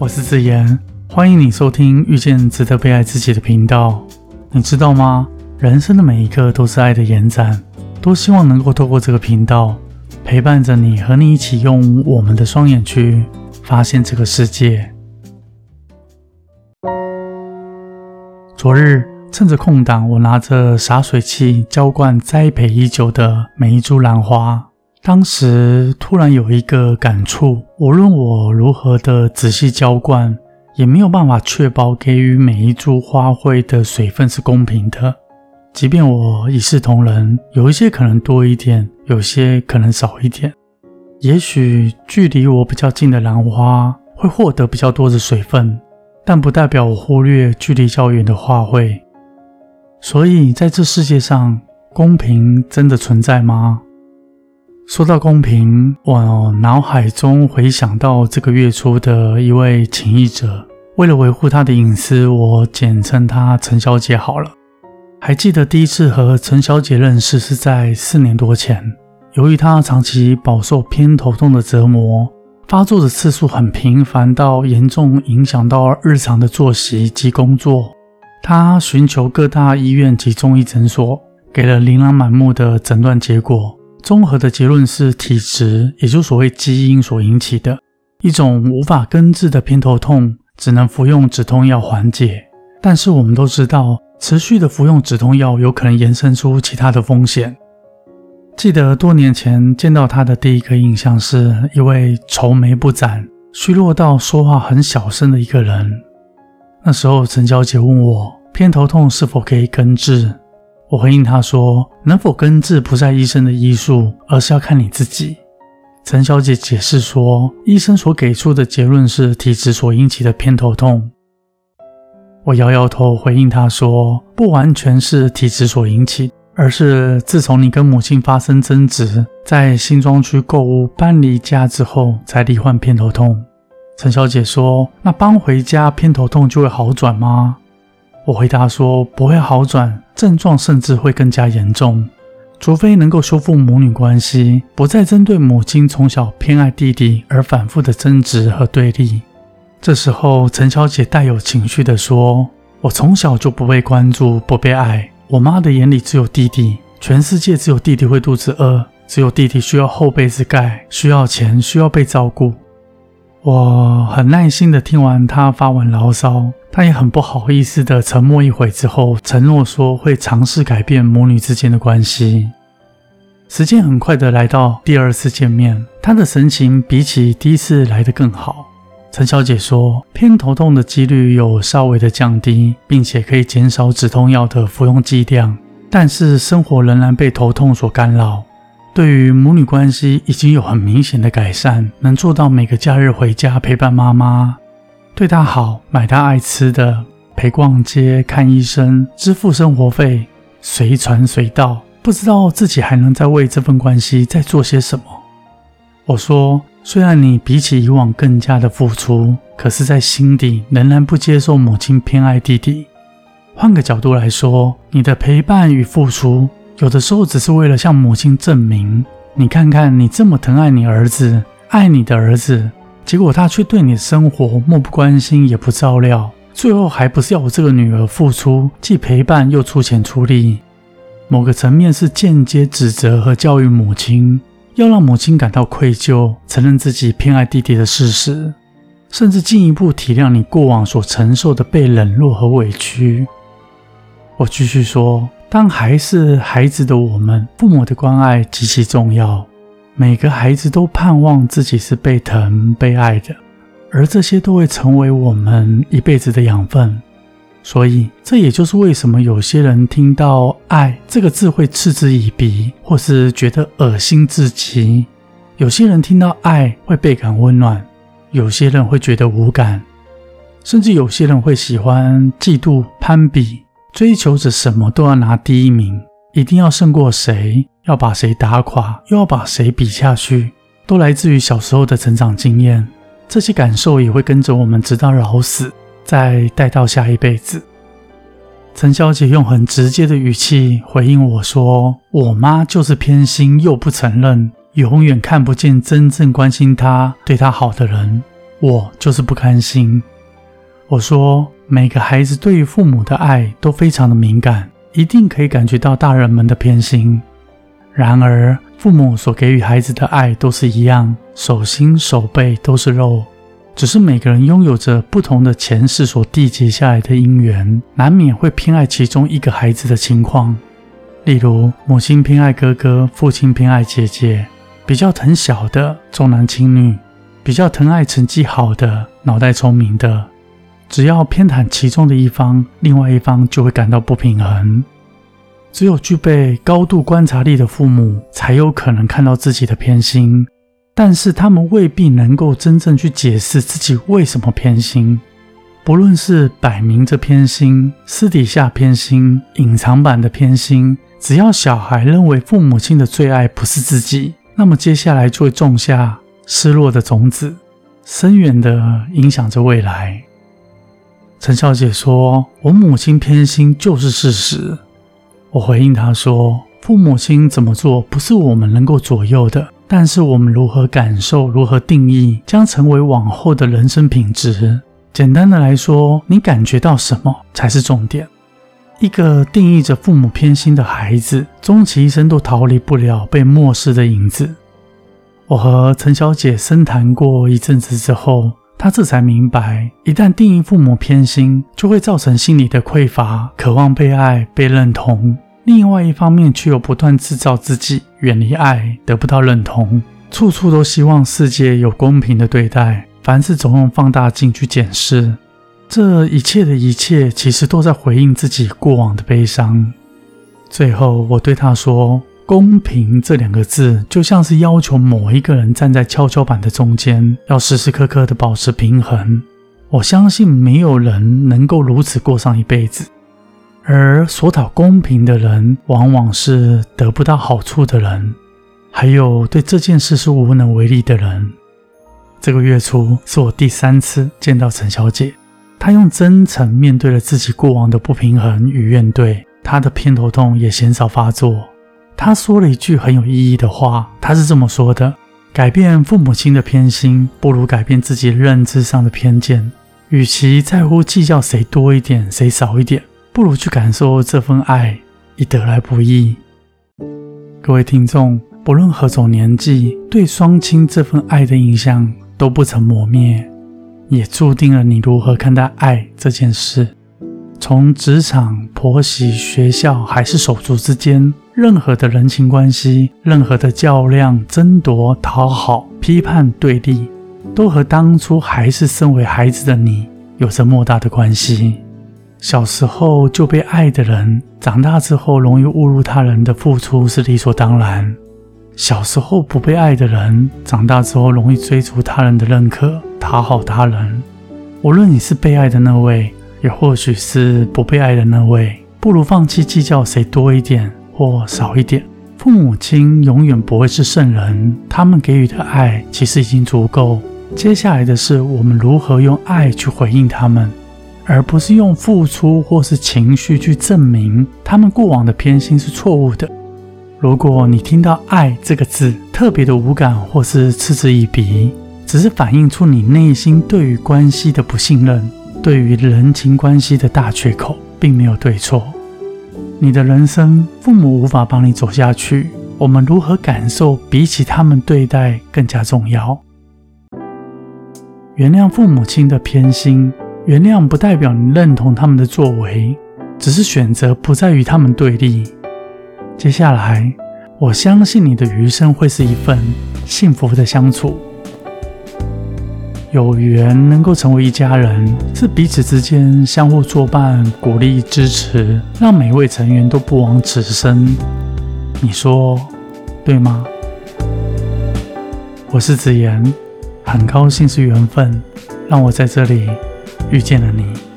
我是子言，欢迎你收听遇见值得被爱自己的频道。你知道吗？人生的每一刻都是爱的延展，多希望能够透过这个频道陪伴着你，和你一起用我们的双眼去发现这个世界。昨日趁着空档，我拿着洒水器浇灌栽培已久的每一株兰花。当时突然有一个感触：无论我如何的仔细浇灌，也没有办法确保给予每一株花卉的水分是公平的。即便我一视同仁，有一些可能多一点，有些可能少一点。也许距离我比较近的兰花会获得比较多的水分，但不代表我忽略距离较远的花卉。所以，在这世界上，公平真的存在吗？说到公平，我脑海中回想到这个月初的一位情谊者，为了维护他的隐私，我简称他陈小姐好了。还记得第一次和陈小姐认识是在四年多前，由于她长期饱受偏头痛的折磨，发作的次数很频繁，到严重影响到日常的作息及工作。她寻求各大医院及中医诊所，给了琳琅满目的诊断结果。综合的结论是体质，也就所谓基因所引起的一种无法根治的偏头痛，只能服用止痛药缓解。但是我们都知道，持续的服用止痛药有可能延伸出其他的风险。记得多年前见到他的第一个印象，是一位愁眉不展、虚弱到说话很小声的一个人。那时候陈小姐问我，偏头痛是否可以根治？我回应他说：“能否根治不在医生的医术，而是要看你自己。”陈小姐解释说：“医生所给出的结论是体质所引起的偏头痛。”我摇摇头回应她说：“不完全是体质所引起，而是自从你跟母亲发生争执，在新庄区购物搬离家之后，才罹患偏头痛。”陈小姐说：“那搬回家偏头痛就会好转吗？”我回答说：“不会好转，症状甚至会更加严重，除非能够修复母女关系，不再针对母亲从小偏爱弟弟而反复的争执和对立。”这时候，陈小姐带有情绪的说：“我从小就不被关注，不被爱。我妈的眼里只有弟弟，全世界只有弟弟会肚子饿，只有弟弟需要厚被子盖，需要钱，需要被照顾。”我很耐心的听完她发完牢骚。他也很不好意思的沉默一会之后，承诺说会尝试改变母女之间的关系。时间很快的来到第二次见面，他的神情比起第一次来的更好。陈小姐说，偏头痛的几率有稍微的降低，并且可以减少止痛药的服用剂量，但是生活仍然被头痛所干扰。对于母女关系已经有很明显的改善，能做到每个假日回家陪伴妈妈。对他好，买他爱吃的，陪逛街、看医生，支付生活费，随传随到。不知道自己还能再为这份关系再做些什么。我说，虽然你比起以往更加的付出，可是，在心底仍然不接受母亲偏爱弟弟。换个角度来说，你的陪伴与付出，有的时候只是为了向母亲证明：你看看，你这么疼爱你儿子，爱你的儿子。结果他却对你的生活漠不关心，也不照料，最后还不是要我这个女儿付出，既陪伴又出钱出力。某个层面是间接指责和教育母亲，要让母亲感到愧疚，承认自己偏爱弟弟的事实，甚至进一步体谅你过往所承受的被冷落和委屈。我继续说，当还是孩子的我们，父母的关爱极其重要。每个孩子都盼望自己是被疼、被爱的，而这些都会成为我们一辈子的养分。所以，这也就是为什么有些人听到“爱”这个字会嗤之以鼻，或是觉得恶心至极；有些人听到“爱”会倍感温暖，有些人会觉得无感，甚至有些人会喜欢嫉妒、攀比，追求着什么都要拿第一名，一定要胜过谁。要把谁打垮，又要把谁比下去，都来自于小时候的成长经验。这些感受也会跟着我们直到老死，再带到下一辈子。陈小姐用很直接的语气回应我说：“我妈就是偏心，又不承认，永远看不见真正关心她、对她好的人。我就是不甘心。我说，每个孩子对于父母的爱都非常的敏感，一定可以感觉到大人们的偏心。然而，父母所给予孩子的爱都是一样，手心手背都是肉，只是每个人拥有着不同的前世所缔结下来的因缘，难免会偏爱其中一个孩子的情况。例如，母亲偏爱哥哥，父亲偏爱姐姐，比较疼小的重男轻女，比较疼爱成绩好的、脑袋聪明的。只要偏袒其中的一方，另外一方就会感到不平衡。只有具备高度观察力的父母，才有可能看到自己的偏心，但是他们未必能够真正去解释自己为什么偏心。不论是摆明着偏心、私底下偏心、隐藏版的偏心。只要小孩认为父母亲的最爱不是自己，那么接下来就会种下失落的种子，深远的影响着未来。陈小姐说：“我母亲偏心就是事实。”我回应她说：“父母亲怎么做不是我们能够左右的，但是我们如何感受、如何定义，将成为往后的人生品质。简单的来说，你感觉到什么才是重点。”一个定义着父母偏心的孩子，终其一生都逃离不了被漠视的影子。我和陈小姐深谈过一阵子之后，他这才明白，一旦定义父母偏心，就会造成心理的匮乏，渴望被爱、被认同；另外一方面，却又不断制造自己远离爱、得不到认同，处处都希望世界有公平的对待，凡事总用放大镜去检视。这一切的一切，其实都在回应自己过往的悲伤。最后，我对他说：“公平这两个字，就像是要求某一个人站在跷跷板的中间，要时时刻刻的保持平衡。我相信没有人能够如此过上一辈子。而所讨公平的人，往往是得不到好处的人，还有对这件事是无能为力的人。”这个月初，是我第三次见到陈小姐。她用真诚面对了自己过往的不平衡与怨怼，她的偏头痛也鲜少发作。他说了一句很有意义的话，他是这么说的：改变父母亲的偏心，不如改变自己认知上的偏见。与其在乎计较谁多一点，谁少一点，不如去感受这份爱已得来不易。各位听众，不论何种年纪，对双亲这份爱的印象都不曾磨灭。也注定了你如何看待爱这件事。从职场、婆媳、学校，还是手足之间，任何的人情关系，任何的较量、争夺、讨好、批判、对立，都和当初还是身为孩子的你有着莫大的关系。小时候就被爱的人，长大之后容易误入他人的付出是理所当然。小时候不被爱的人，长大之后容易追逐他人的认可，讨好他人。无论你是被爱的那位，也或许是不被爱的那位，不如放弃计较谁多一点或少一点。父母亲永远不会是圣人，他们给予的爱其实已经足够。接下来的是我们如何用爱去回应他们，而不是用付出或是情绪去证明他们过往的偏心是错误的。如果你听到“爱”这个字特别的无感，或是嗤之以鼻，只是反映出你内心对于关系的不信任，对于人情关系的大缺口，并没有对错。你的人生，父母无法帮你走下去，我们如何感受，比起他们对待更加重要。原谅父母亲的偏心，原谅不代表你认同他们的作为，只是选择不再与他们对立。接下来，我相信你的余生会是一份幸福的相处。有缘能够成为一家人，是彼此之间相互作伴、鼓励、支持，让每位成员都不枉此生。你说对吗？我是子言，很高兴是缘分，让我在这里遇见了你。